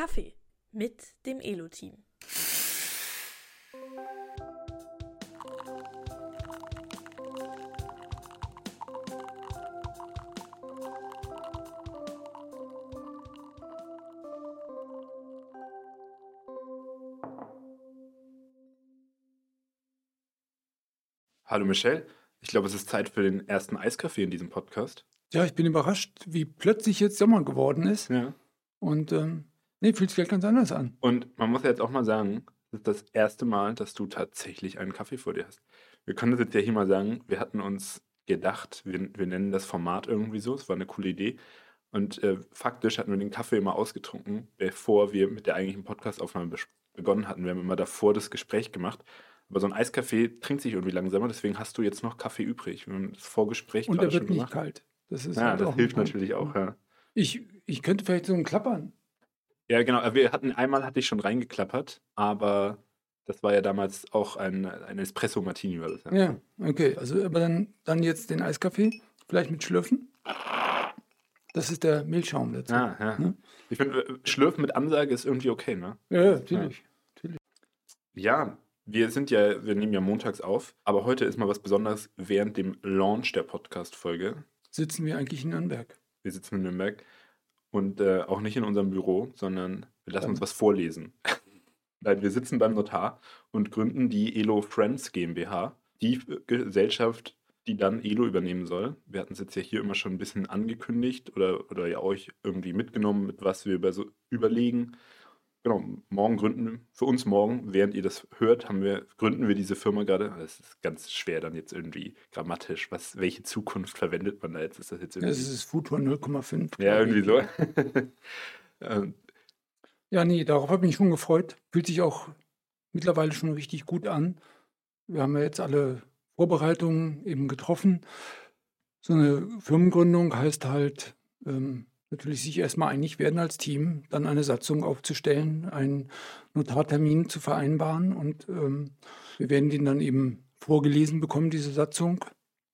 Kaffee mit dem Elo-Team. Hallo Michelle, ich glaube, es ist Zeit für den ersten Eiskaffee in diesem Podcast. Ja, ich bin überrascht, wie plötzlich jetzt Sommer geworden ist. Ja. Und ähm, nee, fühlt sich gleich ganz anders an. Und man muss ja jetzt auch mal sagen, das ist das erste Mal, dass du tatsächlich einen Kaffee vor dir hast. Wir können das jetzt ja hier mal sagen, wir hatten uns gedacht, wir, wir nennen das Format irgendwie so, es war eine coole Idee. Und äh, faktisch hatten wir den Kaffee immer ausgetrunken, bevor wir mit der eigentlichen Podcastaufnahme begonnen hatten. Wir haben immer davor das Gespräch gemacht. Aber so ein Eiskaffee trinkt sich irgendwie langsamer, deswegen hast du jetzt noch Kaffee übrig. Wir haben das Vorgespräch Und er wird schon nicht gemacht. kalt. Das ist Ja, halt das ein hilft Punkt. natürlich auch, ja. Ich, ich könnte vielleicht so einen Klappern. Ja, genau. äh, Wir hatten einmal hatte ich schon reingeklappert, aber das war ja damals auch ein, ein Espresso Martini war das. Ja. Ja, okay. Also, aber dann, dann jetzt den Eiskaffee, vielleicht mit Schlürfen. Das ist der Milchschaum dazu. Ja, ja. Ne? Ich finde, äh, Schlürfen mit Ansage ist irgendwie okay, ne? Ja, ja, natürlich. Ja, wir sind ja, wir nehmen ja montags auf, aber heute ist mal was Besonderes während dem Launch der Podcast-Folge. Sitzen wir eigentlich in Nürnberg. Wir sitzen in Nürnberg und äh, auch nicht in unserem Büro, sondern wir lassen uns was vorlesen. Weil wir sitzen beim Notar und gründen die Elo Friends GmbH, die Gesellschaft, die dann Elo übernehmen soll. Wir hatten es jetzt ja hier immer schon ein bisschen angekündigt oder, oder ja euch irgendwie mitgenommen, mit was wir über so überlegen. Genau, morgen gründen, für uns morgen, während ihr das hört, haben wir, gründen wir diese Firma gerade. Es ist ganz schwer dann jetzt irgendwie grammatisch. Was, welche Zukunft verwendet man da jetzt? Ist das jetzt irgendwie? Das ist Futur 0,5. Ja, irgendwie so. Ähm, Ja, nee, darauf habe ich mich schon gefreut. Fühlt sich auch mittlerweile schon richtig gut an. Wir haben ja jetzt alle Vorbereitungen eben getroffen. So eine Firmengründung heißt halt ähm, natürlich sich erstmal einig werden als Team, dann eine Satzung aufzustellen, einen Notartermin zu vereinbaren und ähm, wir werden den dann eben vorgelesen bekommen, diese Satzung.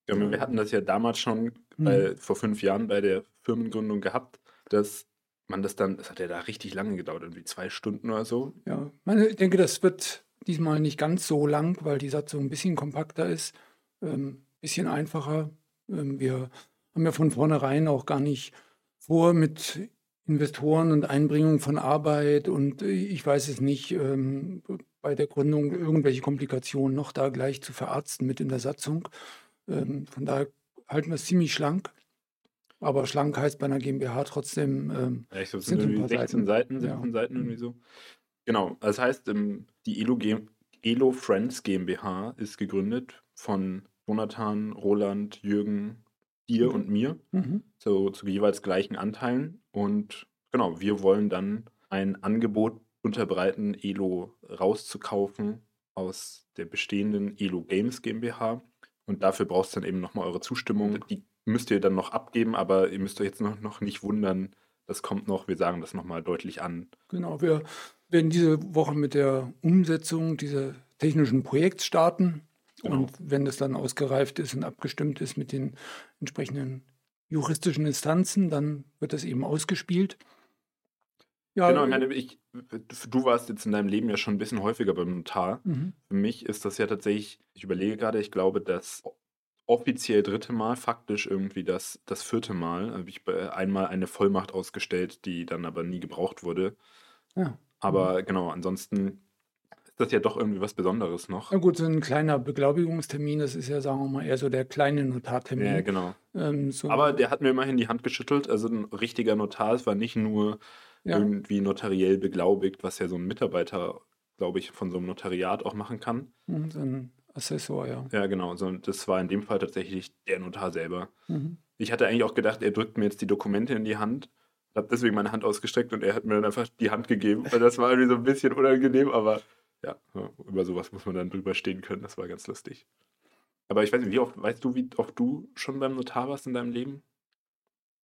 ja, wir hatten das ja damals schon bei, vor fünf Jahren bei der Firmengründung gehabt, dass man das dann, das hat ja da richtig lange gedauert, irgendwie zwei Stunden oder so. Ja, meine, ich denke, das wird diesmal nicht ganz so lang, weil die Satzung ein bisschen kompakter ist, ein ähm, bisschen einfacher. Ähm, wir haben ja von vornherein auch gar nicht vor mit Investoren und Einbringung von Arbeit und äh, ich weiß es nicht, ähm, bei der Gründung irgendwelche Komplikationen noch da gleich zu verarzten mit in der Satzung. Ähm, von daher halten wir es ziemlich schlank. Aber schlank heißt bei einer GmbH trotzdem, ähm, Ja, ich glaube, es Sind sind irgendwie paar 16 Seiten, Seiten. 17 Ja. Seiten irgendwie so. Genau, das heißt, ähm, die Elo, Elo Friends GmbH ist gegründet von Jonathan, Roland, Jürgen, dir Mhm. und mir. mhm. zu, zu jeweils gleichen Anteilen. Und genau, wir wollen dann ein Angebot unterbreiten, Elo rauszukaufen aus der bestehenden Elo Games GmbH. Und dafür brauchst du dann eben nochmal eure Zustimmung. Die müsst ihr dann noch abgeben, aber ihr müsst euch jetzt noch, noch nicht wundern. Das kommt noch, wir sagen das nochmal deutlich an. Genau, wir werden diese Woche mit der Umsetzung dieses technischen Projekts starten. Genau. Und wenn das dann ausgereift ist und abgestimmt ist mit den entsprechenden juristischen Instanzen, dann wird das eben ausgespielt. Ja, Genau, ich meine, ich, du warst jetzt in deinem Leben ja schon ein bisschen häufiger beim Notar. mhm. Für mich ist das ja tatsächlich, ich überlege gerade, ich glaube, das offiziell dritte Mal, faktisch irgendwie das, das vierte Mal, habe ich einmal eine Vollmacht ausgestellt, die dann aber nie gebraucht wurde. ja. Aber genau, ansonsten das ja doch irgendwie was Besonderes noch. Na gut, so ein kleiner Beglaubigungstermin, das ist ja, sagen wir mal, eher so der kleine Notartermin. Ja, genau. ähm, so, Aber der hat mir immerhin die Hand geschüttelt. Also ein richtiger Notar, es war nicht nur ja, irgendwie notariell beglaubigt, was ja so ein Mitarbeiter, glaube ich, von so einem Notariat auch machen kann. mhm, so ein Assessor, ja. Ja, genau. So, das war in dem Fall tatsächlich der Notar selber. Mhm. Ich hatte eigentlich auch gedacht, er drückt mir jetzt die Dokumente in die Hand. Habe deswegen meine Hand ausgestreckt und er hat mir dann einfach die Hand gegeben. Das war irgendwie so ein bisschen unangenehm, aber ja, über sowas muss man dann drüber stehen können. Das war ganz lustig. Aber ich weiß nicht, wie oft, weißt du, wie oft du schon beim Notar warst in deinem Leben?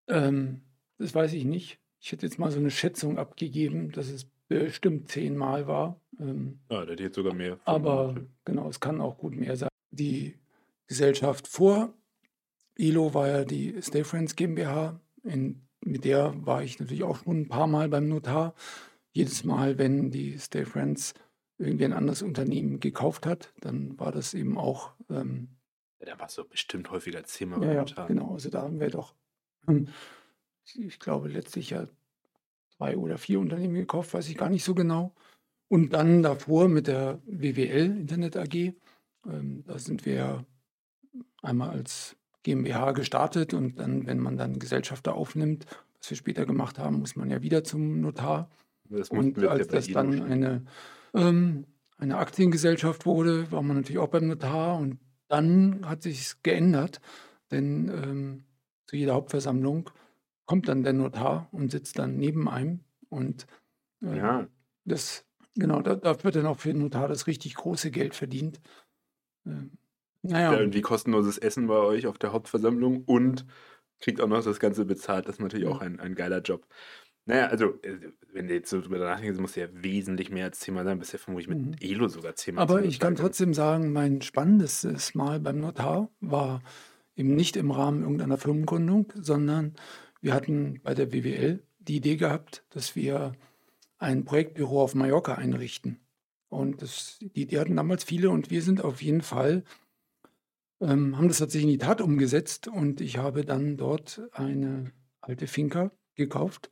Ähm, das weiß ich nicht. Ich hätte jetzt mal so eine Schätzung abgegeben, dass es bestimmt zehnmal war. Ähm, Ja, der hat jetzt sogar mehr. aber genau, es kann auch gut mehr sein. Die Gesellschaft vor ILO war ja die Stay Friends GmbH. In, mit der war ich natürlich auch schon ein paar Mal beim Notar. jedes Mal, wenn die Stay Friends irgendwie ein anderes Unternehmen gekauft hat, dann war das eben auch. Ähm, ja, da war es so bestimmt häufiger als Thema. Ja, ja, genau. Also da haben wir doch, ähm, ich glaube, letztlich ja zwei oder vier Unternehmen gekauft, weiß ich gar nicht so genau. Und dann davor mit der WWL Internet AG, ähm, da sind wir einmal als GmbH gestartet und dann, wenn man dann Gesellschafter aufnimmt, was wir später gemacht haben, muss man ja wieder zum Notar. Und als das dann eine ähm, eine Aktiengesellschaft wurde, war man natürlich auch beim Notar und dann hat sich geändert, denn ähm, zu jeder Hauptversammlung kommt dann der Notar und sitzt dann neben einem und äh, ja. das genau, da, da, wird dann auch für den Notar das richtig große Geld verdient. Äh, naja. Ja, irgendwie kostenloses Essen bei euch auf der Hauptversammlung und kriegt auch noch das Ganze bezahlt. Das ist natürlich ja. auch ein, ein geiler Job. Naja, also, äh, wenn du jetzt so drüber nachdenkst, muss ja wesentlich mehr als zehnmal sein. Bisher vermutlich mit mhm. Elo sogar zehnmal. Aber ich kann trotzdem sagen, mein spannendes Mal beim Notar war eben nicht im Rahmen irgendeiner Firmengründung, sondern wir hatten bei der WWL die Idee gehabt, dass wir ein Projektbüro auf Mallorca einrichten. Und das, die, die hatten damals viele und wir sind auf jeden Fall, ähm, haben das tatsächlich in die Tat umgesetzt und ich habe dann dort eine alte Finca gekauft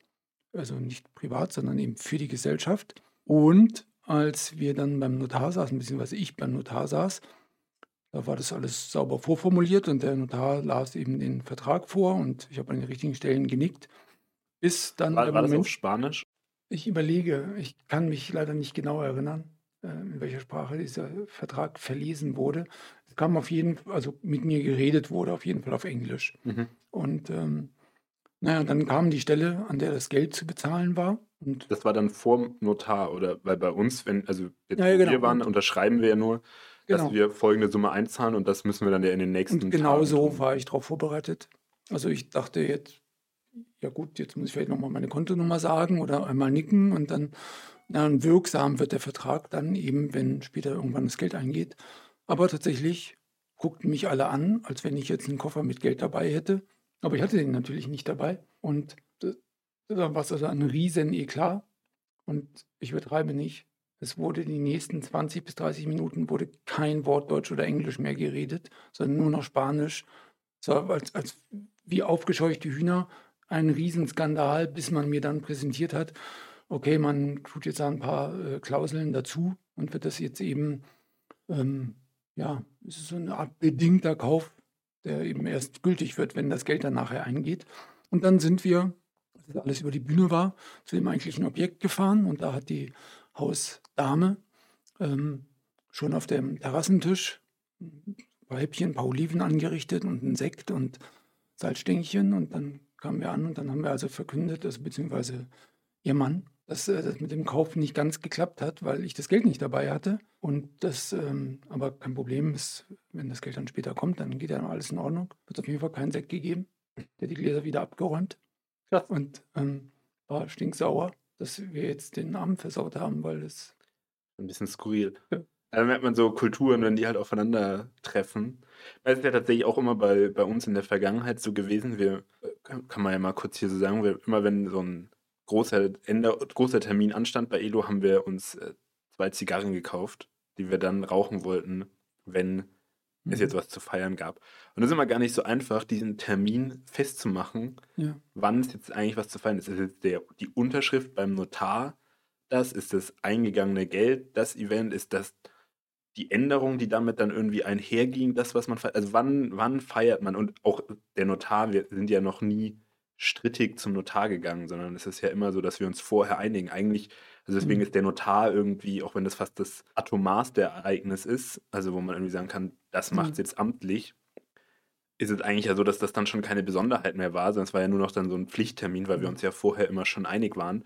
also nicht privat, sondern eben für die Gesellschaft. Und als wir dann beim Notar saßen, beziehungsweise ich beim Notar saß, da war das alles sauber vorformuliert und der Notar las eben den Vertrag vor und ich habe an den richtigen Stellen genickt. Bis dann war, war Moment, das auf Spanisch? Ich überlege, ich kann mich leider nicht genau erinnern, äh, in welcher Sprache dieser Vertrag verlesen wurde. Es kam auf jeden Fall, also mit mir geredet wurde, auf jeden Fall auf Englisch. Mhm. Und ähm, naja, dann kam die Stelle, an der das Geld zu bezahlen war. Und das war dann vor Notar, oder? Weil bei uns, wenn, also jetzt, ja, ja, genau. wir waren, unterschreiben wir ja nur, genau. dass wir folgende Summe einzahlen und das müssen wir dann ja in den nächsten und genau Tagen so tun. war ich darauf vorbereitet. Also ich dachte jetzt, ja gut, jetzt muss ich vielleicht nochmal meine Kontonummer sagen oder einmal nicken und dann, dann wirksam wird der Vertrag dann eben, wenn später irgendwann das Geld eingeht. Aber tatsächlich guckten mich alle an, als wenn ich jetzt einen Koffer mit Geld dabei hätte. Aber ich hatte den natürlich nicht dabei. Und da war es also ein riesen Eklat. Und ich übertreibe nicht. Es wurde die nächsten 20 bis 30 Minuten wurde kein Wort Deutsch oder Englisch mehr geredet, sondern nur noch Spanisch. War als, als wie aufgescheuchte Hühner ein Riesenskandal, bis man mir dann präsentiert hat, okay, man tut jetzt ein paar äh, Klauseln dazu und wird das jetzt eben, ähm, ja, es ist so eine Art bedingter Kauf der eben erst gültig wird, wenn das Geld dann nachher eingeht. Und dann sind wir, als alles über die Bühne war, zu dem eigentlichen Objekt gefahren und da hat die Hausdame ähm, schon auf dem Terrassentisch ein paar Häppchen, ein paar Oliven angerichtet und ein Sekt und Salzstängchen und dann kamen wir an und dann haben wir also verkündet, also beziehungsweise ihr Mann, dass äh, das mit dem Kauf nicht ganz geklappt hat, weil ich das Geld nicht dabei hatte. Und das ähm, aber kein Problem ist, wenn das Geld dann später kommt, dann geht ja noch alles in Ordnung. Wird auf jeden Fall keinen Sekt gegeben. Der die Gläser wieder abgeräumt. Ja. Und ähm, war stinksauer, dass wir jetzt den Namen versaut haben, weil es. Ein bisschen skurril. Ja. Dann merkt man so Kulturen, wenn die halt aufeinandertreffen. Es ist ja tatsächlich auch immer bei, bei uns in der Vergangenheit so gewesen, wir, äh, kann man ja mal kurz hier so sagen, wir, immer wenn so ein großer, Ende, großer Termin anstand bei Elo, haben wir uns äh, zwei Zigarren gekauft, die wir dann rauchen wollten, wenn mhm. es jetzt was zu feiern gab. Und es ist immer gar nicht so einfach, diesen Termin festzumachen, ja. wann es jetzt eigentlich was zu feiern ist. Ist jetzt der, die Unterschrift beim Notar, das ist das eingegangene Geld, das Event ist das die Änderung, die damit dann irgendwie einherging, das, was man feiert. Also wann, wann feiert man? Und auch der Notar, wir sind ja noch nie strittig zum Notar gegangen, sondern es ist ja immer so, dass wir uns vorher einigen. Eigentlich, also deswegen mhm. ist der Notar irgendwie, auch wenn das fast das atomarste Ereignis ist, also wo man irgendwie sagen kann, das macht es mhm. jetzt amtlich, ist es eigentlich ja so, dass das dann schon keine Besonderheit mehr war, sondern es war ja nur noch dann so ein Pflichttermin, weil wir mhm. uns ja vorher immer schon einig waren.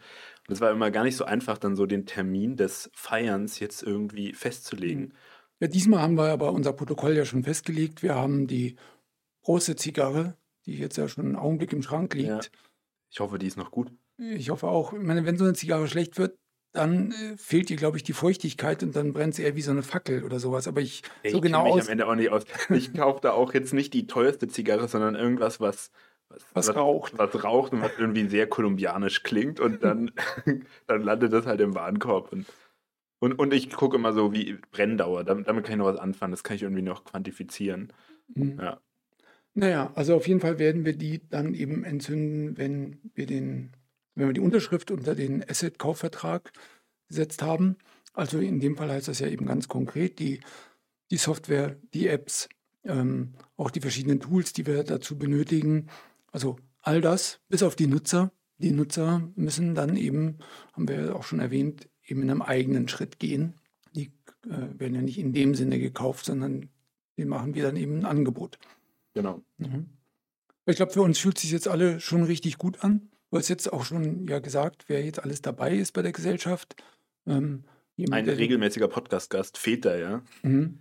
Und es war immer gar nicht so einfach, dann so den Termin des Feierns jetzt irgendwie festzulegen. Mhm. Ja, diesmal haben wir aber unser Protokoll ja schon festgelegt. Wir haben die große Zigarre die jetzt ja schon einen Augenblick im Schrank liegt. Ja. Ich hoffe, die ist noch gut. Ich hoffe auch. Ich meine, wenn so eine Zigarre schlecht wird, dann äh, fehlt ihr, glaube ich, die Feuchtigkeit und dann brennt sie eher wie so eine Fackel oder sowas. Aber ich, ich so genau mich aus. am Ende auch nicht aus. Ich kaufe da auch jetzt nicht die teuerste Zigarre, sondern irgendwas, was was, was, raucht. Was raucht und was irgendwie sehr kolumbianisch klingt und dann, dann landet das halt im Warenkorb. Und, und, und ich gucke immer so wie Brenndauer, damit, damit kann ich noch was anfangen, das kann ich irgendwie noch quantifizieren. Mhm. Ja. Naja, also auf jeden Fall werden wir die dann eben entzünden, wenn wir den, wenn wir die Unterschrift unter den Asset-Kaufvertrag gesetzt haben. Also in dem Fall heißt das ja eben ganz konkret, die, die Software, die Apps, ähm, auch die verschiedenen Tools, die wir dazu benötigen. Also all das, bis auf die Nutzer. Die Nutzer müssen dann eben, haben wir auch schon erwähnt, eben in einem eigenen Schritt gehen. Die äh, werden ja nicht in dem Sinne gekauft, sondern die machen wir dann eben ein Angebot. Genau. Mhm. Ich glaube, für uns fühlt sich jetzt alle schon richtig gut an. Du hast jetzt auch schon ja gesagt, wer jetzt alles dabei ist bei der Gesellschaft. Ähm, jemand, Ein regelmäßiger Podcast-Gast fehlt da, ja. Mhm.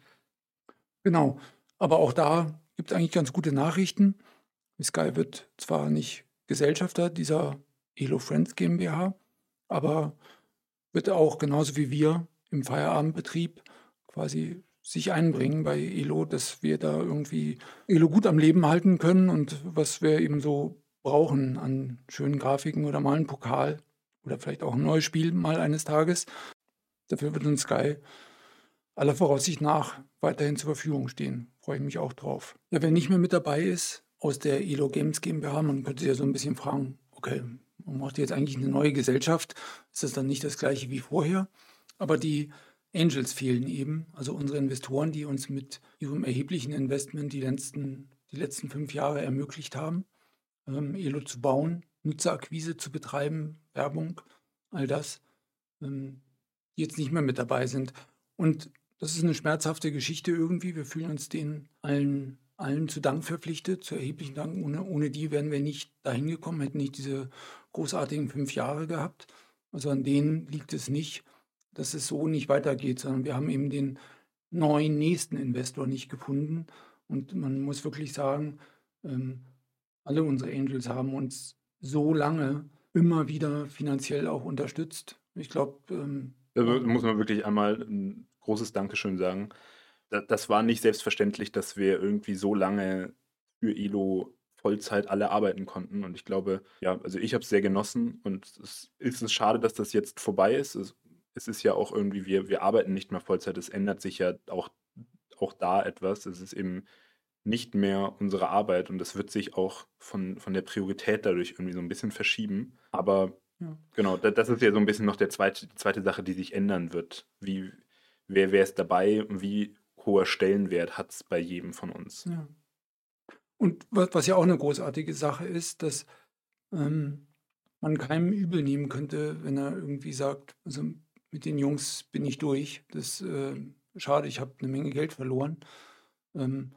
Genau. Aber auch da gibt es eigentlich ganz gute Nachrichten. Sky wird zwar nicht Gesellschafter dieser Elo Friends GmbH, aber wird auch genauso wie wir im Feierabendbetrieb quasi sich einbringen bei Elo, dass wir da irgendwie Elo gut am Leben halten können und was wir eben so brauchen an schönen Grafiken oder mal einen Pokal oder vielleicht auch ein neues Spiel mal eines Tages. Dafür wird uns Sky aller Voraussicht nach weiterhin zur Verfügung stehen. Freue ich mich auch drauf. Ja, wer nicht mehr mit dabei ist aus der Elo Games GmbH, man könnte sich ja so ein bisschen fragen, okay, man macht jetzt eigentlich eine neue Gesellschaft, ist das dann nicht das gleiche wie vorher? Aber die Angels fehlen eben, also unsere Investoren, die uns mit ihrem erheblichen Investment die letzten, die letzten fünf Jahre ermöglicht haben, ähm, Elo zu bauen, Nutzerakquise zu betreiben, Werbung, all das, ähm, die jetzt nicht mehr mit dabei sind. Und das ist eine schmerzhafte Geschichte irgendwie. Wir fühlen uns denen allen, allen zu Dank verpflichtet, zu erheblichen Dank. Ohne, ohne die wären wir nicht dahin gekommen, hätten nicht diese großartigen fünf Jahre gehabt. Also an denen liegt es nicht dass es so nicht weitergeht, sondern wir haben eben den neuen nächsten Investor nicht gefunden. Und man muss wirklich sagen, ähm, alle unsere Angels haben uns so lange immer wieder finanziell auch unterstützt. Ich glaube. Ähm, da muss man wirklich einmal ein großes Dankeschön sagen. Das war nicht selbstverständlich, dass wir irgendwie so lange für ILO Vollzeit alle arbeiten konnten. Und ich glaube, ja, also ich habe es sehr genossen und es ist schade, dass das jetzt vorbei ist. Es es ist ja auch irgendwie, wir, wir arbeiten nicht mehr Vollzeit, es ändert sich ja auch, auch da etwas. Es ist eben nicht mehr unsere Arbeit und das wird sich auch von, von der Priorität dadurch irgendwie so ein bisschen verschieben. Aber ja. genau, das ist ja so ein bisschen noch der zweite, die zweite Sache, die sich ändern wird. Wie, wer, wer ist dabei und wie hoher Stellenwert hat es bei jedem von uns. Ja. Und was, was, ja auch eine großartige Sache ist, dass ähm, man keinem übel nehmen könnte, wenn er irgendwie sagt, also mit den Jungs bin ich durch. Das äh, schade, ich habe eine Menge Geld verloren. Ähm,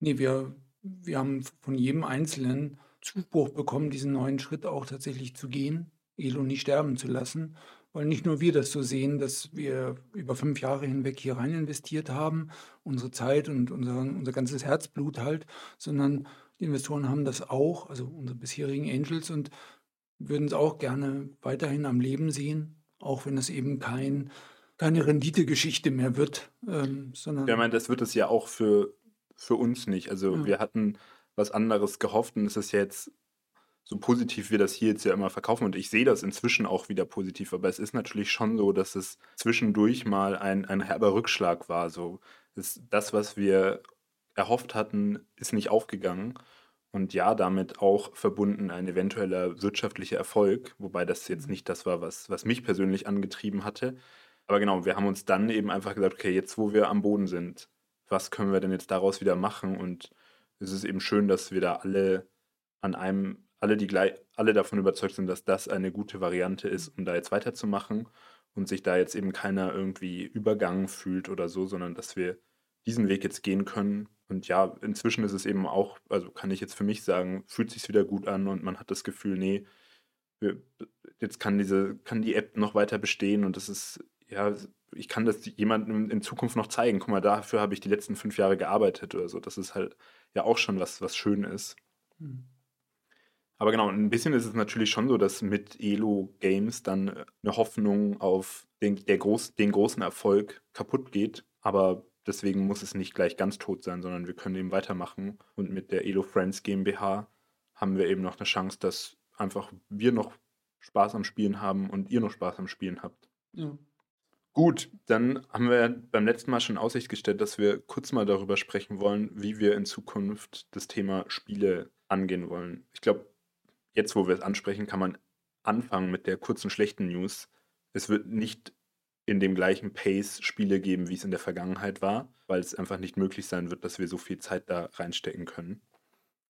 nee, wir, wir haben von jedem Einzelnen Zuspruch bekommen, diesen neuen Schritt auch tatsächlich zu gehen, Elo nicht sterben zu lassen. Weil nicht nur wir das so sehen, dass wir über fünf Jahre hinweg hier rein investiert haben, unsere Zeit und unser, unser ganzes Herzblut halt, sondern die Investoren haben das auch, also unsere bisherigen Angels und würden es auch gerne weiterhin am Leben sehen auch wenn es eben kein, keine Renditegeschichte mehr wird. Ähm, sondern ja, ich meine, das wird es ja auch für, für uns nicht. Also ja. wir hatten was anderes gehofft und es ist jetzt so positiv wir das hier jetzt ja immer verkaufen und ich sehe das inzwischen auch wieder positiv, aber es ist natürlich schon so, dass es zwischendurch mal ein, ein herber Rückschlag war. So ist das, was wir erhofft hatten, ist nicht aufgegangen und ja, damit auch verbunden ein eventueller wirtschaftlicher Erfolg, wobei das jetzt mhm. nicht das war, was, was mich persönlich angetrieben hatte. Aber genau, wir haben uns dann eben einfach gesagt, okay, jetzt wo wir am Boden sind, was können wir denn jetzt daraus wieder machen? Und es ist eben schön, dass wir da alle an einem, alle, die gleich, alle davon überzeugt sind, dass das eine gute Variante ist, um da jetzt weiterzumachen und sich da jetzt eben keiner irgendwie übergangen fühlt oder so, sondern dass wir diesen Weg jetzt gehen können und ja, inzwischen ist es eben auch, also kann ich jetzt für mich sagen, fühlt sich wieder gut an und man hat das Gefühl, nee, wir, jetzt kann diese, kann die App noch weiter bestehen und das ist, ja, ich kann das jemandem in Zukunft noch zeigen. Guck mal, dafür habe ich die letzten fünf Jahre gearbeitet oder so. Das ist halt ja auch schon was, was schön ist. Mhm. Aber genau, ein bisschen ist es natürlich schon so, dass mit Elo Games dann eine Hoffnung auf den, der groß, den großen Erfolg kaputt geht. Aber Deswegen muss es nicht gleich ganz tot sein, sondern wir können eben weitermachen. Und mit der Elo Friends GmbH haben wir eben noch eine Chance, dass einfach wir noch Spaß am Spielen haben und ihr noch Spaß am Spielen habt. Ja. Gut, dann haben wir beim letzten Mal schon in Aussicht gestellt, dass wir kurz mal darüber sprechen wollen, wie wir in Zukunft das Thema Spiele angehen wollen. Ich glaube, jetzt, wo wir es ansprechen, kann man anfangen mit der kurzen schlechten News. Es wird nicht in dem gleichen Pace Spiele geben, wie es in der Vergangenheit war, weil es einfach nicht möglich sein wird, dass wir so viel Zeit da reinstecken können.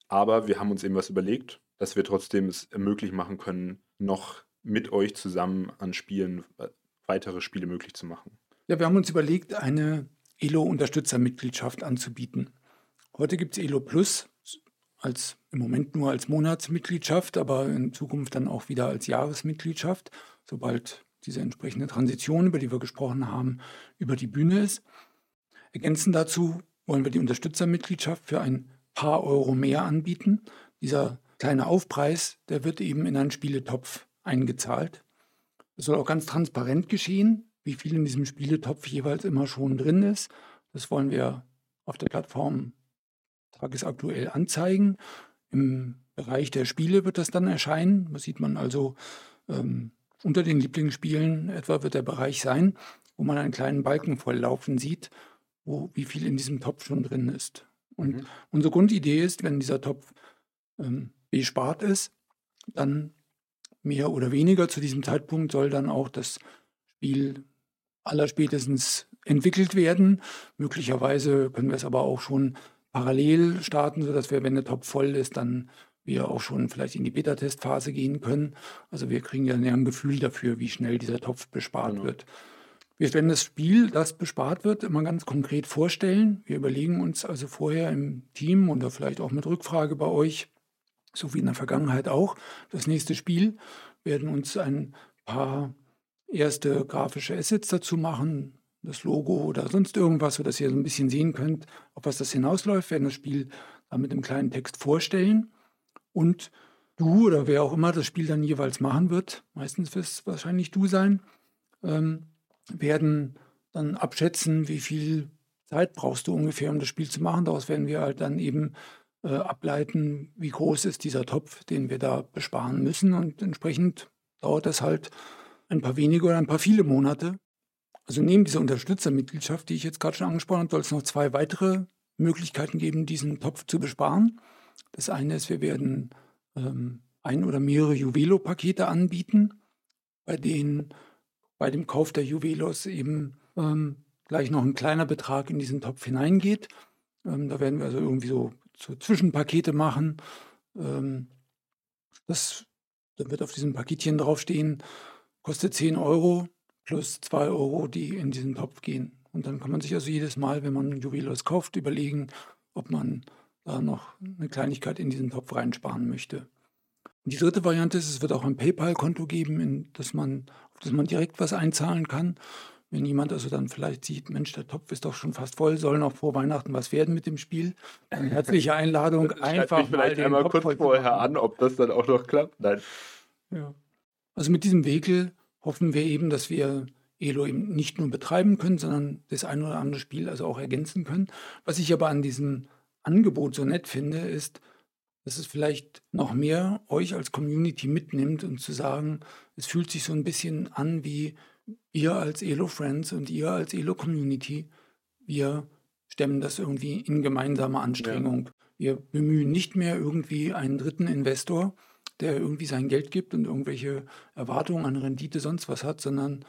Aber wir haben uns eben was überlegt, dass wir trotzdem es möglich machen können, noch mit euch zusammen an Spielen äh, weitere Spiele möglich zu machen. Ja, wir haben uns überlegt, eine Elo-Unterstützermitgliedschaft anzubieten. Heute gibt es Elo Plus als im Moment nur als Monatsmitgliedschaft, aber in Zukunft dann auch wieder als Jahresmitgliedschaft, sobald diese entsprechende Transition, über die wir gesprochen haben, über die Bühne ist. Ergänzend dazu wollen wir die Unterstützermitgliedschaft für ein paar Euro mehr anbieten. Dieser kleine Aufpreis, der wird eben in einen Spieletopf eingezahlt. Es soll auch ganz transparent geschehen, wie viel in diesem Spieletopf jeweils immer schon drin ist. Das wollen wir auf der Plattform tagesaktuell anzeigen. Im Bereich der Spiele wird das dann erscheinen. Da sieht man also ähm, unter den Lieblingsspielen etwa wird der Bereich sein, wo man einen kleinen Balken volllaufen sieht, wo wie viel in diesem Topf schon drin ist. Und mhm. unsere Grundidee ist, wenn dieser Topf ähm, bespart ist, dann mehr oder weniger zu diesem Zeitpunkt soll dann auch das Spiel allerspätestens entwickelt werden. Möglicherweise können wir es aber auch schon parallel starten, sodass wir, wenn der Topf voll ist, dann wir auch schon vielleicht in die Beta-Testphase gehen können. Also wir kriegen ja ein Gefühl dafür, wie schnell dieser Topf bespart genau. wird. Wir werden das Spiel, das bespart wird, immer ganz konkret vorstellen. Wir überlegen uns also vorher im Team oder vielleicht auch mit Rückfrage bei euch, so wie in der Vergangenheit auch, das nächste Spiel, werden uns ein paar erste grafische Assets dazu machen, das Logo oder sonst irgendwas, sodass ihr so ein bisschen sehen könnt, auf was das hinausläuft, werden das Spiel dann mit einem kleinen Text vorstellen und du oder wer auch immer das Spiel dann jeweils machen wird, meistens wird es wahrscheinlich du sein, ähm, werden dann abschätzen, wie viel Zeit brauchst du ungefähr, um das Spiel zu machen. Daraus werden wir halt dann eben äh, ableiten, wie groß ist dieser Topf, den wir da besparen müssen. Und entsprechend dauert das halt ein paar wenige oder ein paar viele Monate. Also neben dieser Unterstützermitgliedschaft, die ich jetzt gerade schon angesprochen habe, soll es noch zwei weitere Möglichkeiten geben, diesen Topf zu besparen. Das eine ist, wir werden ähm, ein oder mehrere Juvelo-Pakete anbieten, bei denen bei dem Kauf der Juvelos eben ähm, gleich noch ein kleiner Betrag in diesen Topf hineingeht. Ähm, da werden wir also irgendwie so, so Zwischenpakete machen. Ähm, das, dann wird auf diesem Paketchen draufstehen, kostet 10 Euro plus 2 Euro, die in diesen Topf gehen. Und dann kann man sich also jedes Mal, wenn man Juvelos kauft, überlegen, ob man da noch eine Kleinigkeit in diesen Topf reinsparen möchte. Und die dritte Variante ist, es wird auch ein PayPal-Konto geben, in das man, auf das man direkt was einzahlen kann. Wenn jemand also dann vielleicht sieht, Mensch, der Topf ist doch schon fast voll, soll noch vor Weihnachten was werden mit dem Spiel. Eine herzliche Einladung, einfach mich vielleicht einmal Topf kurz vorher an, ob das dann auch noch klappt. Nein. Ja. Also mit diesem Wegel hoffen wir eben, dass wir Elo eben nicht nur betreiben können, sondern das ein oder andere Spiel also auch ergänzen können. Was ich aber an diesem Angebot so nett finde, ist, dass es vielleicht noch mehr euch als Community mitnimmt und zu sagen, es fühlt sich so ein bisschen an wie ihr als Elo Friends und ihr als Elo Community. Wir stemmen das irgendwie in gemeinsamer Anstrengung. Ja. Wir bemühen nicht mehr irgendwie einen dritten Investor, der irgendwie sein Geld gibt und irgendwelche Erwartungen an Rendite sonst was hat, sondern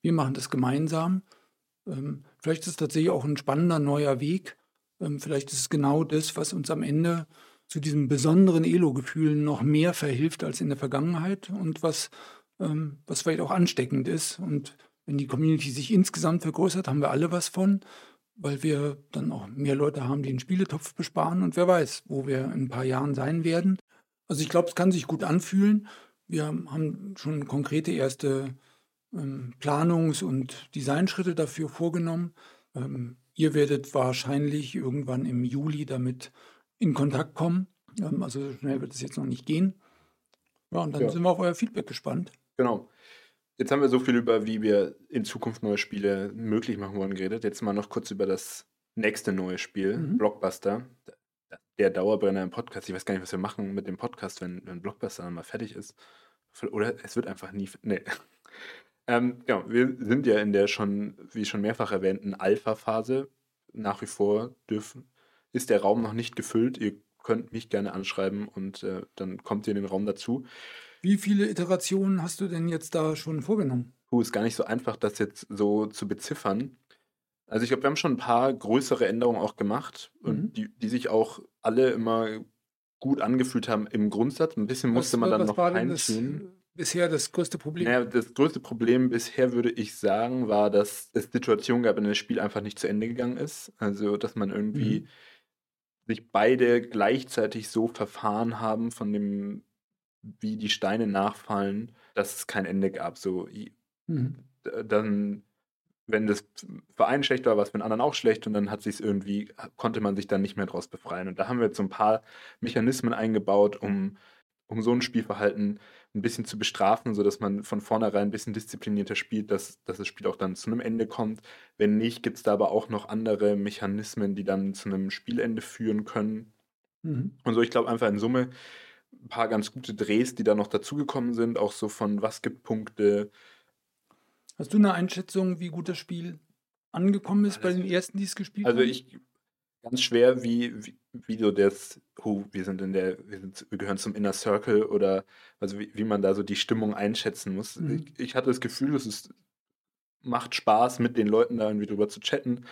wir machen das gemeinsam. Ähm, vielleicht ist es tatsächlich auch ein spannender neuer Weg. Ähm, vielleicht ist es genau das, was uns am Ende zu diesem besonderen Elo-Gefühl noch mehr verhilft als in der Vergangenheit und was, ähm, was vielleicht auch ansteckend ist. Und wenn die Community sich insgesamt vergrößert, haben wir alle was von, weil wir dann auch mehr Leute haben, die einen Spieletopf besparen und wer weiß, wo wir in ein paar Jahren sein werden. Also ich glaube, es kann sich gut anfühlen. Wir haben schon konkrete erste ähm, Planungs- und Designschritte dafür vorgenommen. Ihr werdet wahrscheinlich irgendwann im Juli damit in Kontakt kommen. Ähm, also so schnell wird es jetzt noch nicht gehen. Ja, und dann ja. sind wir auf euer Feedback gespannt. Genau. Jetzt haben wir so viel über, wie wir in Zukunft neue Spiele möglich machen wollen, geredet. Jetzt mal noch kurz über das nächste neue Spiel, mhm. Blockbuster. Der der Dauerbrenner im Podcast. Ich weiß gar nicht, was wir machen mit dem Podcast, wenn, wenn Blockbuster dann mal fertig ist. Oder es wird einfach nie. Nee. Ähm, ja, wir sind ja in der schon, wie schon mehrfach erwähnten, Alpha-Phase. Nach wie vor dürfen, ist der Raum noch nicht gefüllt. Ihr könnt mich gerne anschreiben und äh, dann kommt ihr in den Raum dazu. Wie viele Iterationen hast du denn jetzt da schon vorgenommen? Puh, ist gar nicht so einfach, das jetzt so zu beziffern. Also ich glaube, wir haben schon ein paar größere Änderungen auch gemacht Mhm. und die, die sich auch alle immer gut angefühlt haben im Grundsatz. Ein bisschen musste man dann was noch war bisher das größte Problem? Naja, das größte Problem bisher, würde ich sagen, war, dass es Situationen gab, in denen das Spiel einfach nicht zu Ende gegangen ist. Also, dass man irgendwie Mhm. sich beide gleichzeitig so verfahren haben von dem, wie die Steine nachfallen, dass es kein Ende gab. So, Mhm. dann, wenn das für einen schlecht war, war es für den anderen auch schlecht und dann hat sich irgendwie, konnte man sich dann nicht mehr daraus befreien. Und da haben wir jetzt so ein paar Mechanismen eingebaut, um, um so ein Spielverhalten ein bisschen zu bestrafen, sodass man von vornherein ein bisschen disziplinierter spielt, dass, dass das Spiel auch dann zu einem Ende kommt. Wenn nicht, gibt es da aber auch noch andere Mechanismen, die dann zu einem Spielende führen können. Mhm. Und so, ich glaube einfach in Summe ein paar ganz gute Drehs, die da noch dazugekommen sind, auch so von was gibt Punkte, Hast du eine Einschätzung, wie gut das Spiel angekommen ist Ja, bei den ersten, die es gespielt Also haben? ich ganz schwer, wie, wie, wie so das, oh, wir sind in der, wir, sind, wir gehören zum Inner Circle oder also wie, wie man da so die Stimmung einschätzen muss. Mhm. Ich, ich hatte das Gefühl, es ist, macht Spaß, mit den Leuten da irgendwie drüber zu chatten.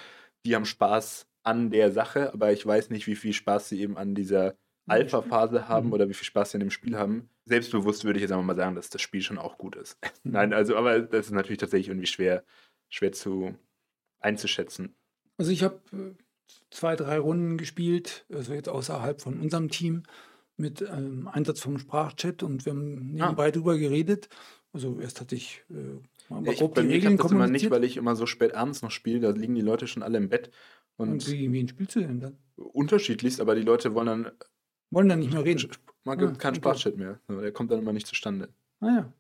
Die haben Spaß an der Sache, aber ich weiß nicht, wie viel Spaß sie eben an dieser Alpha-Phase haben Mhm. oder wie viel Spaß sie an dem Spiel haben. Selbstbewusst würde ich jetzt einfach mal sagen, dass das Spiel schon auch gut ist. Nein, also, aber das ist natürlich tatsächlich irgendwie schwer, schwer zu einzuschätzen. Also ich habe äh, zwei, drei Runden gespielt, also jetzt außerhalb von unserem Team mit ähm, Einsatz vom Sprachchat und wir haben nebenbei drüber geredet. Also erst hatte ich äh, mal Ja, ich, bei mir klappt das immer nicht, weil ich immer so spät abends noch spiele. Da liegen die Leute schon alle im Bett. Und, Und wie, wen spielst du denn dann? unterschiedlichst, aber die Leute wollen dann, Wollen dann nicht mehr reden. man Ah, gibt keinen okay. Sprachchat mehr. So, Der kommt dann immer nicht zustande. Ah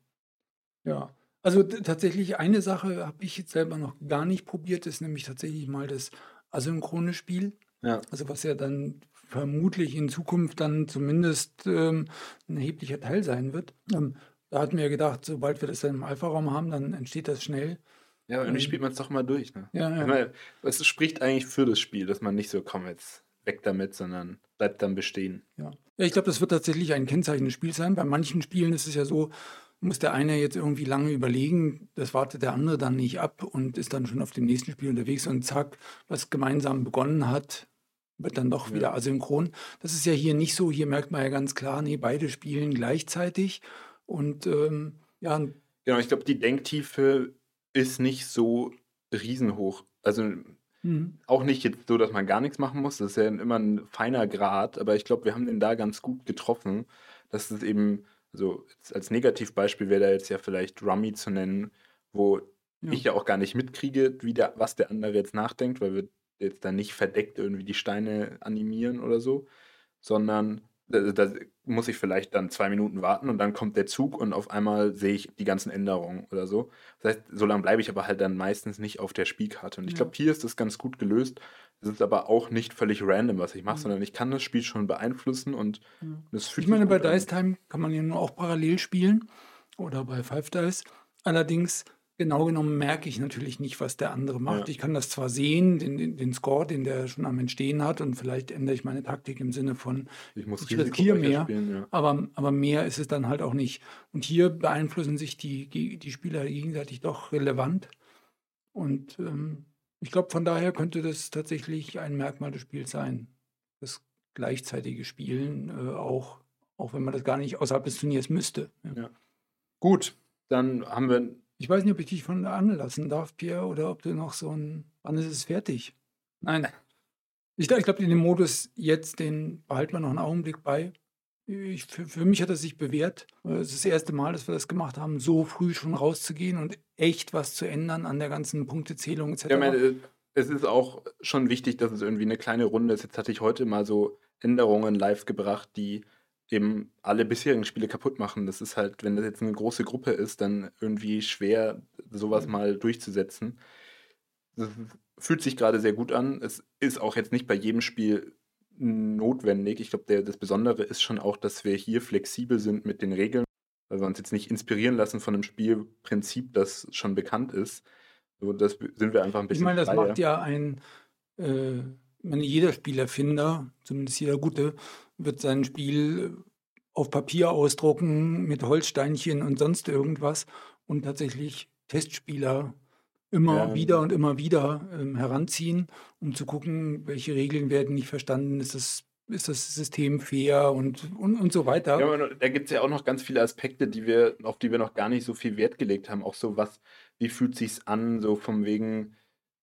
ja. Also tatsächlich eine Sache habe ich jetzt selber noch gar nicht probiert, ist nämlich tatsächlich mal das asynchrone Spiel. Ja. Also was ja dann vermutlich in Zukunft dann zumindest ähm, ein erheblicher Teil sein wird. Ähm, da hatten wir gedacht, sobald wir das dann im Alpha-Raum haben, dann entsteht das schnell. Ja, irgendwie Ähm, spielt man es doch mal durch. Ne? Ja, ja. meine, es spricht eigentlich für das Spiel, dass man nicht so, komm jetzt weg damit, sondern bleibt dann bestehen. Ja, ja ich glaube, das wird tatsächlich ein Kennzeichen des Spiels sein. Bei manchen Spielen ist es ja so, muss der eine jetzt irgendwie lange überlegen, das wartet der andere dann nicht ab und ist dann schon auf dem nächsten Spiel unterwegs und zack, was gemeinsam begonnen hat, wird dann doch Ja. wieder asynchron. Das ist ja hier nicht so. Hier merkt man ja ganz klar, nee, beide spielen gleichzeitig und ähm, ja, Genau, ich glaube, die Denktiefe ist nicht so riesenhoch. Also mhm. auch nicht jetzt so, dass man gar nichts machen muss. Das ist ja immer ein feiner Grad, aber ich glaube, wir haben den da ganz gut getroffen. dass es eben, also als Negativbeispiel wäre da jetzt ja vielleicht Rummy zu nennen, wo Ja. ich ja auch gar nicht mitkriege, wie der, was der andere jetzt nachdenkt, weil wir jetzt da nicht verdeckt irgendwie die Steine animieren oder so, sondern da, da muss ich vielleicht dann zwei Minuten warten und dann kommt der Zug und auf einmal sehe ich die ganzen Änderungen oder so. Das heißt, so lange bleibe ich aber halt dann meistens nicht auf der Spielkarte. Und ich Ja. glaube, hier ist das ganz gut gelöst. Es ist aber auch nicht völlig random, was ich mache, Mhm. sondern ich kann das Spiel schon beeinflussen und Ja. das fühlt Ich meine, sich bei. Dice Time kann man ja nur auch parallel spielen oder bei Five Dice. Allerdings, genau genommen, merke ich natürlich nicht, was der andere macht. Ja. Ich kann das zwar sehen, den, den, den Score, den der schon am Entstehen hat, und vielleicht ändere ich meine Taktik im Sinne von, Ich muss ich riskiere mehr. spielen, ja. aber, aber mehr ist es dann halt auch nicht. Und hier beeinflussen sich die, die die Spieler gegenseitig doch relevant. Und ähm, ich glaube, von daher könnte das tatsächlich ein Merkmal des Spiels sein. Das gleichzeitige Spielen, äh, auch, auch wenn man das gar nicht außerhalb des Turniers müsste. Ja. Ja. Gut, dann haben wir Ich weiß nicht, ob ich dich von anlassen darf, Pierre, oder ob du noch so ein. Wann ist es fertig? Nein. Ich, ich glaube, dem Modus jetzt, den behalten wir noch einen Augenblick bei. Ich, für, für mich hat es sich bewährt. Es ist das erste Mal, dass wir das gemacht haben, so früh schon rauszugehen und echt was zu ändern an der ganzen Punktezählung etc. Ja, ich meine, äh, es ist auch schon wichtig, dass es irgendwie eine kleine Runde ist. Jetzt hatte ich heute mal so Änderungen live gebracht, die eben alle bisherigen Spiele kaputt machen. Das ist halt, wenn das jetzt eine große Gruppe ist, dann irgendwie schwer, sowas Mhm. mal durchzusetzen. Das fühlt sich gerade sehr gut an. Es ist auch jetzt nicht bei jedem Spiel notwendig. Ich glaube, das Besondere ist schon auch, dass wir hier flexibel sind mit den Regeln, weil wir uns jetzt nicht inspirieren lassen von einem Spielprinzip, das schon bekannt ist. So, das sind wir einfach ein bisschen. Ich meine, das freier. macht ja ein, äh, meine, jeder Spielerfinder, zumindest jeder Gute, wird sein Spiel auf Papier ausdrucken mit Holzsteinchen und sonst irgendwas und tatsächlich Testspieler immer ja. wieder und immer wieder ähm, heranziehen, um zu gucken, welche Regeln werden nicht verstanden, ist das, ist das System fair und, und, und so weiter. Ja, da gibt es ja auch noch ganz viele Aspekte, die wir, auf die wir noch gar nicht so viel Wert gelegt haben. Auch so was, wie fühlt sich's an, so vom wegen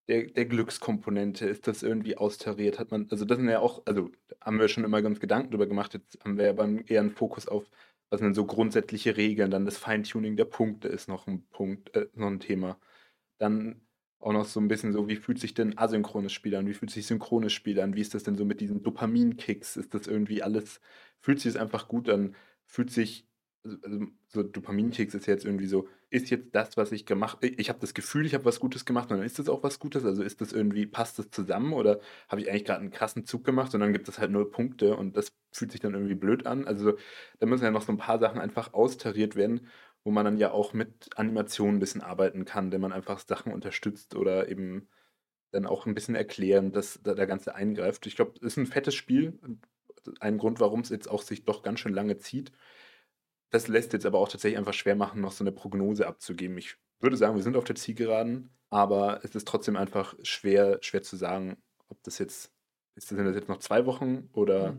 der, der Glückskomponente, ist das irgendwie austariert? Hat man, also das sind ja auch, also haben wir schon immer ganz Gedanken drüber gemacht, jetzt haben wir aber eher einen Fokus auf, was sind so grundsätzliche Regeln, dann das Feintuning der Punkte ist noch ein Punkt, äh, noch ein Thema. Dann auch noch so ein bisschen so, wie fühlt sich denn asynchrones Spiel an? Wie fühlt sich synchrones Spiel an? Wie ist das denn so mit diesen Dopaminkicks? Ist das irgendwie alles, fühlt sich es einfach gut an? Fühlt sich, also, also so Dopaminkicks ist jetzt irgendwie so, ist jetzt das, was ich gemacht ich habe das Gefühl, ich habe was Gutes gemacht und dann ist das auch was Gutes? Also ist das irgendwie, passt das zusammen oder habe ich eigentlich gerade einen krassen Zug gemacht und dann gibt es halt null Punkte und das fühlt sich dann irgendwie blöd an? Also da müssen ja noch so ein paar Sachen einfach austariert werden wo man dann ja auch mit Animationen ein bisschen arbeiten kann, wenn man einfach Sachen unterstützt oder eben dann auch ein bisschen erklären, dass da der Ganze eingreift. Ich glaube, es ist ein fettes Spiel. Ein Grund, warum es jetzt auch sich doch ganz schön lange zieht. Das lässt jetzt aber auch tatsächlich einfach schwer machen, noch so eine Prognose abzugeben. Ich würde sagen, wir sind auf der Zielgeraden, aber es ist trotzdem einfach schwer, schwer zu sagen, ob das jetzt, ist das, sind das jetzt noch zwei Wochen oder.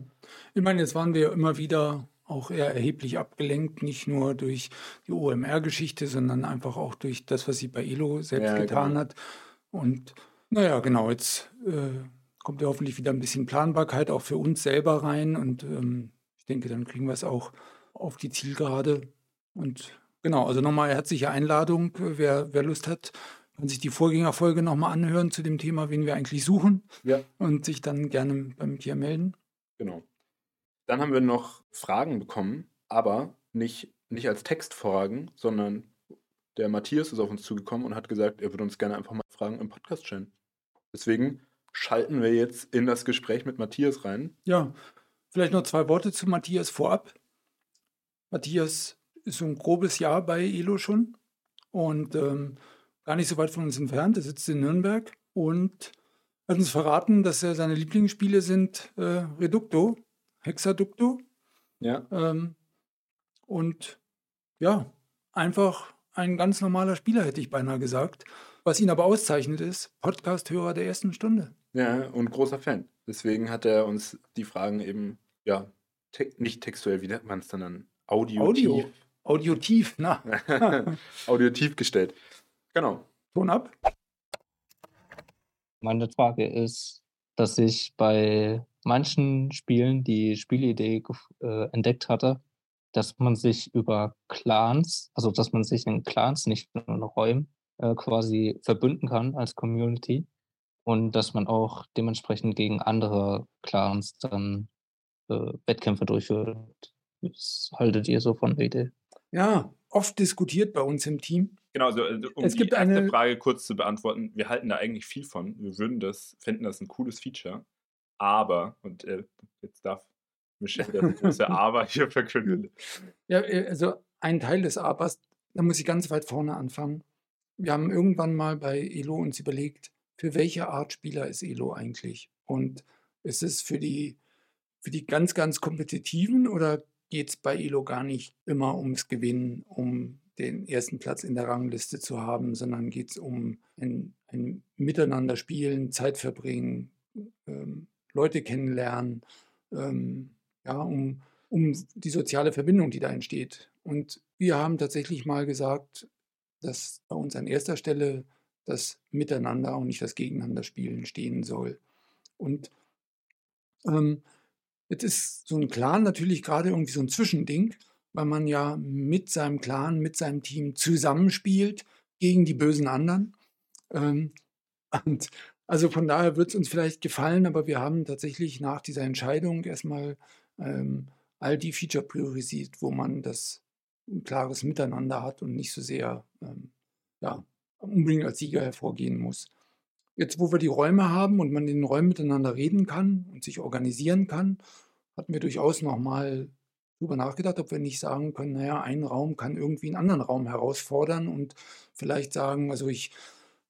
Ich meine, jetzt waren wir immer wieder auch eher erheblich abgelenkt, nicht nur durch die OMR-Geschichte, sondern einfach auch durch das, was sie bei Elo selbst ja, getan genau. hat. Und naja, genau, jetzt äh, kommt ja hoffentlich wieder ein bisschen Planbarkeit auch für uns selber rein und ähm, ich denke, dann kriegen wir es auch auf die Zielgerade. Und genau, also nochmal herzliche Einladung, wer, wer Lust hat, kann sich die Vorgängerfolge nochmal anhören zu dem Thema, wen wir eigentlich suchen ja. und sich dann gerne beim Tier melden. Genau. Dann haben wir noch Fragen bekommen, aber nicht, nicht als Textfragen, sondern der Matthias ist auf uns zugekommen und hat gesagt, er würde uns gerne einfach mal Fragen im Podcast stellen. Deswegen schalten wir jetzt in das Gespräch mit Matthias rein. Ja, vielleicht noch zwei Worte zu Matthias vorab. Matthias ist so ein grobes Jahr bei Elo schon und ähm, gar nicht so weit von uns entfernt. Er sitzt in Nürnberg und hat uns verraten, dass er seine Lieblingsspiele sind äh, Reducto Hexaducto. Ja. Ähm, und ja, einfach ein ganz normaler Spieler, hätte ich beinahe gesagt. Was ihn aber auszeichnet ist, Podcast-Hörer der ersten Stunde. Ja, und großer Fan. Deswegen hat er uns die Fragen eben, ja, te nicht textuell, wie nennt man es dann dann? Audiotiv. Audio. Audiotiv, na. Audiotiv gestellt. Genau. Ton ab. Meine Frage ist, dass ich bei manchen Spielen die Spielidee äh, entdeckt hatte, dass man sich über Clans, also dass man sich in Clans, nicht nur in Räumen, äh, quasi verbünden kann als Community und dass man auch dementsprechend gegen andere Clans dann äh, Wettkämpfe durchführt. Was haltet ihr so von der Idee? Ja, oft diskutiert bei uns im Team. Genau, also, um es gibt die erste eine Frage kurz zu beantworten, wir halten da eigentlich viel von. Wir würden das, fänden das ein cooles Feature. Aber, und äh, jetzt darf Michelle das große Aber hier verkünden. Ja, äh, also ein Teil des Abers, da muss ich ganz weit vorne anfangen. Wir haben irgendwann mal bei Elo uns überlegt, für welche Art Spieler ist Elo eigentlich? Und ist es für die, für die ganz, ganz kompetitiven oder geht es bei Elo gar nicht immer ums Gewinnen, um den ersten Platz in der Rangliste zu haben, sondern geht es um ein, ein Miteinander spielen, Zeit verbringen, ähm, Leute kennenlernen, ähm, ja, um, um die soziale Verbindung, die da entsteht. Und wir haben tatsächlich mal gesagt, dass bei uns an erster Stelle das Miteinander und nicht das Gegeneinanderspielen stehen soll. Und ähm, jetzt ist so ein Clan natürlich gerade irgendwie so ein Zwischending, weil man ja mit seinem Clan, mit seinem Team zusammenspielt gegen die bösen anderen. Ähm, und also von daher wird es uns vielleicht gefallen, aber wir haben tatsächlich nach dieser Entscheidung erstmal ähm, all die Feature priorisiert, wo man das ein klares Miteinander hat und nicht so sehr ähm, ja, unbedingt als Sieger hervorgehen muss. jetzt, wo wir die Räume haben und man in den Räumen miteinander reden kann und sich organisieren kann, hatten wir durchaus nochmal drüber nachgedacht, ob wir nicht sagen können, naja, ein Raum kann irgendwie einen anderen Raum herausfordern und vielleicht sagen, also ich,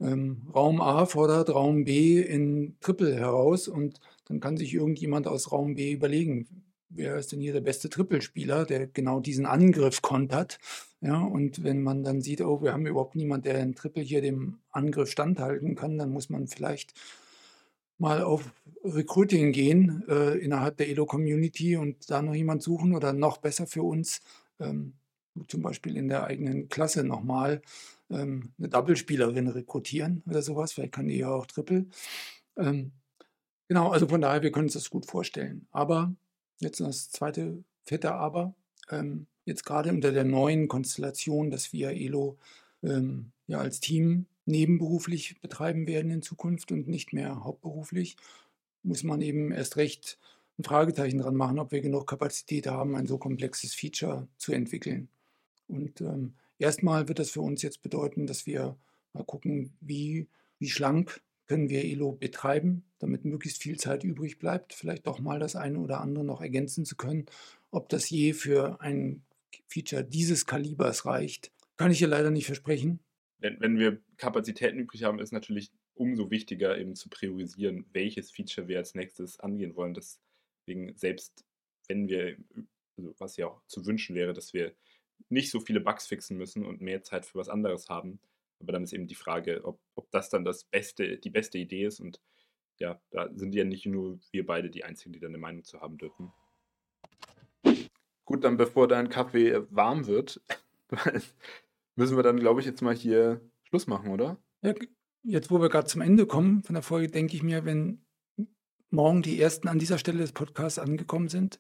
ähm, Raum A fordert Raum B in Triple heraus und dann kann sich irgendjemand aus Raum B überlegen, wer ist denn hier der beste Trippelspieler, der genau diesen Angriff kontert. Ja, und wenn man dann sieht, oh, wir haben überhaupt niemanden, der in Triple hier dem Angriff standhalten kann, dann muss man vielleicht mal auf Recruiting gehen äh, innerhalb der Elo-Community und da noch jemand suchen oder noch besser für uns, ähm, zum Beispiel in der eigenen Klasse nochmal ähm, eine Double-Spielerin rekrutieren oder sowas. Vielleicht kann die ja auch Triple. Ähm, genau, also von daher, wir können uns das gut vorstellen. Aber Jetzt das zweite fette Aber. Ähm, jetzt gerade unter der neuen Konstellation, dass wir Elo ähm, ja als Team nebenberuflich betreiben werden in Zukunft und nicht mehr hauptberuflich, muss man eben erst recht ein Fragezeichen dran machen, ob wir genug Kapazität haben, ein so komplexes Feature zu entwickeln. Und ähm, erstmal wird das für uns jetzt bedeuten, dass wir mal gucken, wie, wie schlank können wir Elo betreiben, damit möglichst viel Zeit übrig bleibt, vielleicht doch mal das eine oder andere noch ergänzen zu können. Ob das je für ein Feature dieses Kalibers reicht, kann ich hier leider nicht versprechen. Wenn, wenn wir Kapazitäten übrig haben, ist natürlich umso wichtiger, eben zu priorisieren, welches Feature wir als nächstes angehen wollen. Deswegen, selbst wenn wir, also was ja auch zu wünschen wäre, dass wir nicht so viele Bugs fixen müssen und mehr Zeit für was anderes haben, aber dann ist eben die Frage, ob, ob das dann das beste, die beste Idee ist. Und ja, da sind ja nicht nur wir beide die Einzigen, die da eine Meinung zu haben dürfen. Gut, dann bevor dein Kaffee warm wird, müssen wir dann, glaube ich, jetzt mal hier Schluss machen, oder? Ja, jetzt, wo wir gerade zum Ende kommen von der Folge, denke ich mir, wenn morgen die ersten an dieser Stelle des Podcasts angekommen sind,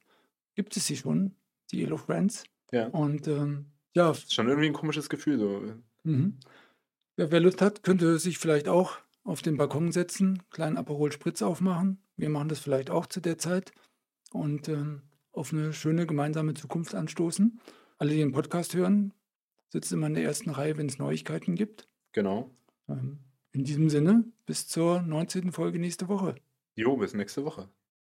gibt es sie schon, die Yellow Friends. Ja. Und ähm, ja. Ist schon irgendwie ein komisches Gefühl so. Mhm. Wer, wer Lust hat, könnte sich vielleicht auch auf den Balkon setzen, kleinen Aperol Spritz aufmachen. Wir machen das vielleicht auch zu der Zeit und ähm, auf eine schöne gemeinsame Zukunft anstoßen. Alle, die den Podcast hören, sitzen immer in der ersten Reihe, wenn es Neuigkeiten gibt. Genau. Ähm, in diesem Sinne, bis zur 19. Folge nächste Woche. Jo, bis nächste Woche.